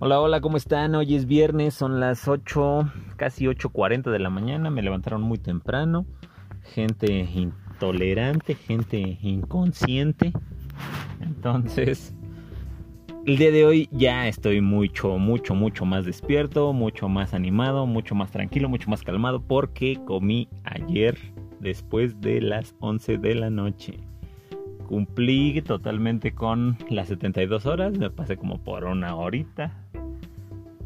Hola, hola, ¿cómo están? Hoy es viernes, son las 8, casi 8.40 de la mañana, me levantaron muy temprano, gente intolerante, gente inconsciente. Entonces, el día de hoy ya estoy mucho, mucho, mucho más despierto, mucho más animado, mucho más tranquilo, mucho más calmado porque comí ayer después de las 11 de la noche cumplí totalmente con las 72 horas, me pasé como por una horita.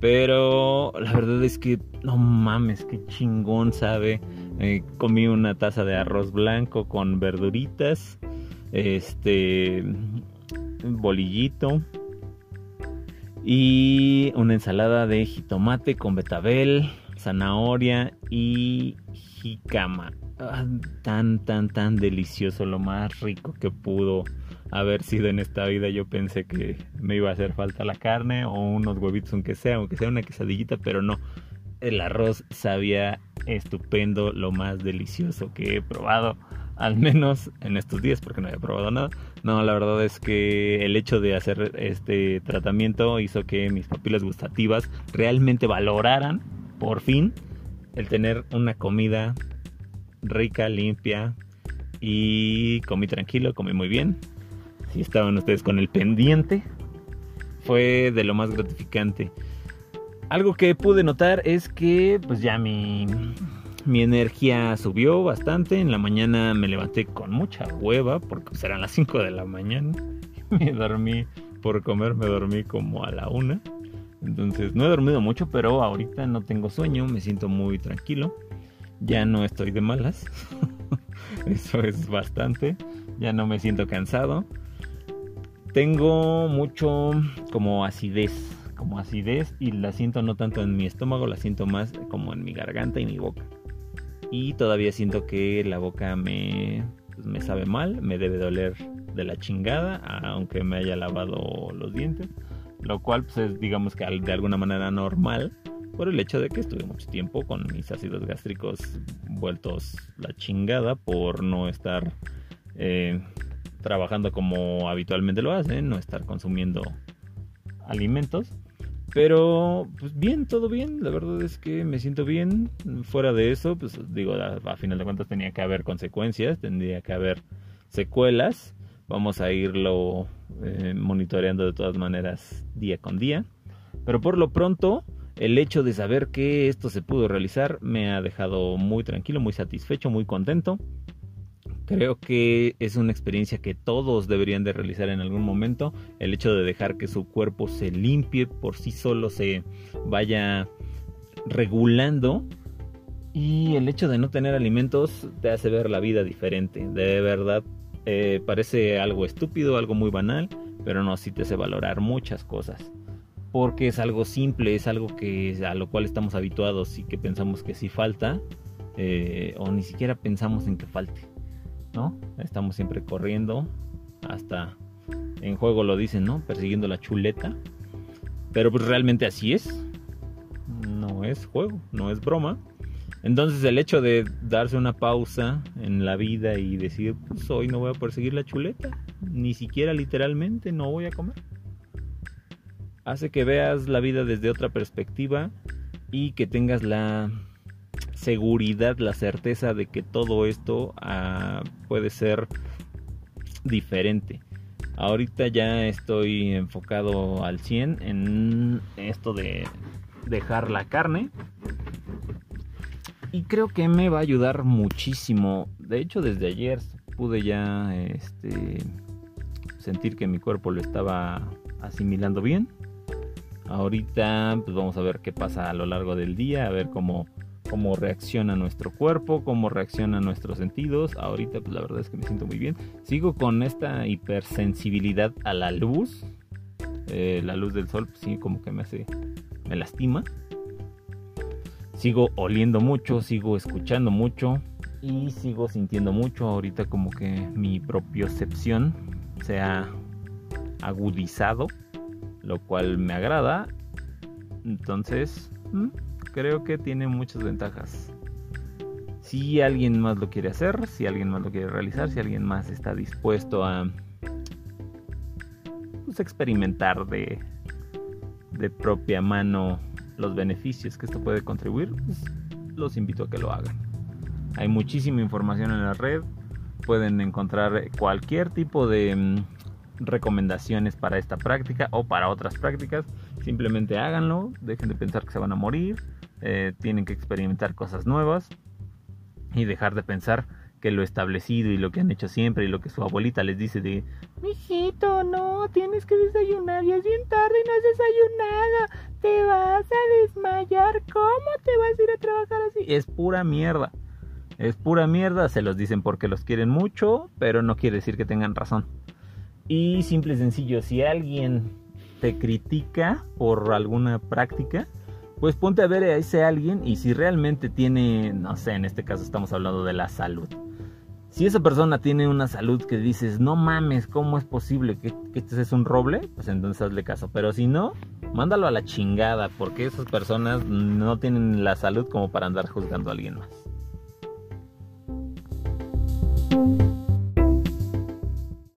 Pero la verdad es que no mames, qué chingón sabe. Eh, comí una taza de arroz blanco con verduritas, este bolillito y una ensalada de jitomate con betabel, zanahoria y jicama. Tan, tan, tan delicioso, lo más rico que pudo haber sido en esta vida. Yo pensé que me iba a hacer falta la carne o unos huevitos, aunque sea, aunque sea una quesadillita, pero no. El arroz sabía estupendo, lo más delicioso que he probado, al menos en estos días, porque no había probado nada. No, la verdad es que el hecho de hacer este tratamiento hizo que mis papilas gustativas realmente valoraran, por fin, el tener una comida rica, limpia y comí tranquilo, comí muy bien. Si estaban ustedes con el pendiente, fue de lo más gratificante. Algo que pude notar es que pues ya mi, mi energía subió bastante. En la mañana me levanté con mucha hueva porque serán las 5 de la mañana. Me dormí por comer, me dormí como a la una. Entonces no he dormido mucho, pero ahorita no tengo sueño, me siento muy tranquilo ya no estoy de malas. Eso es bastante. Ya no me siento cansado. Tengo mucho como acidez, como acidez y la siento no tanto en mi estómago, la siento más como en mi garganta y mi boca. Y todavía siento que la boca me, pues, me sabe mal, me debe doler de la chingada, aunque me haya lavado los dientes. Lo cual pues, es digamos que de alguna manera normal por el hecho de que estuve mucho tiempo con mis ácidos gástricos vueltos la chingada por no estar eh, trabajando como habitualmente lo hacen, no estar consumiendo alimentos. Pero, pues bien, todo bien. La verdad es que me siento bien. Fuera de eso, pues digo, a, final de cuentas tenía que haber consecuencias, tendría que haber secuelas. Vamos a irlo eh, monitoreando de todas maneras día con día. Pero por lo pronto, el hecho de saber que esto se pudo realizar me ha dejado muy tranquilo, muy satisfecho, muy contento. Creo que es una experiencia que todos deberían de realizar en algún momento. El hecho de dejar que su cuerpo se limpie por sí solo, se vaya regulando. Y el hecho de no tener alimentos te hace ver la vida diferente. De verdad, eh, parece algo estúpido, algo muy banal, pero no, sí te hace valorar muchas cosas porque es algo simple, es algo que a lo cual estamos habituados y que pensamos que si falta eh, o ni siquiera pensamos en que falte, ¿no? Estamos siempre corriendo hasta en juego lo dicen, ¿no? Persiguiendo la chuleta, pero pues realmente así es, no es juego, no es broma. Entonces el hecho de darse una pausa en la vida y decir, pues hoy no voy a perseguir la chuleta, ni siquiera literalmente no voy a comer hace que veas la vida desde otra perspectiva y que tengas la seguridad, la certeza de que todo esto ah, puede ser diferente. Ahorita ya estoy enfocado al 100 en esto de dejar la carne. Y creo que me va a ayudar muchísimo. De hecho, desde ayer pude ya este, sentir que mi cuerpo lo estaba asimilando bien. Ahorita pues vamos a ver qué pasa a lo largo del día, a ver cómo, cómo reacciona nuestro cuerpo, cómo reaccionan nuestros sentidos. Ahorita pues la verdad es que me siento muy bien. Sigo con esta hipersensibilidad a la luz. Eh, la luz del sol pues, sí como que me hace, me lastima. Sigo oliendo mucho, sigo escuchando mucho y sigo sintiendo mucho. Ahorita como que mi propiocepción se ha agudizado lo cual me agrada. Entonces, mm, creo que tiene muchas ventajas. Si alguien más lo quiere hacer, si alguien más lo quiere realizar, si alguien más está dispuesto a pues, experimentar de de propia mano los beneficios que esto puede contribuir, pues, los invito a que lo hagan. Hay muchísima información en la red, pueden encontrar cualquier tipo de mm, recomendaciones para esta práctica o para otras prácticas. Simplemente háganlo, dejen de pensar que se van a morir, eh, tienen que experimentar cosas nuevas y dejar de pensar que lo establecido y lo que han hecho siempre y lo que su abuelita les dice de Mijito, no, tienes que desayunar y es bien tarde y no has desayunado, te vas a desmayar, ¿cómo te vas a ir a trabajar así? Es pura mierda, es pura mierda, se los dicen porque los quieren mucho, pero no quiere decir que tengan razón. Y simple y sencillo, si alguien te critica por alguna práctica, pues ponte a ver a ese alguien y si realmente tiene, no sé, en este caso estamos hablando de la salud. Si esa persona tiene una salud que dices, no mames, ¿cómo es posible que, este es un roble? Pues entonces hazle caso. Pero si no, mándalo a la chingada, porque esas personas no tienen la salud como para andar juzgando a alguien más.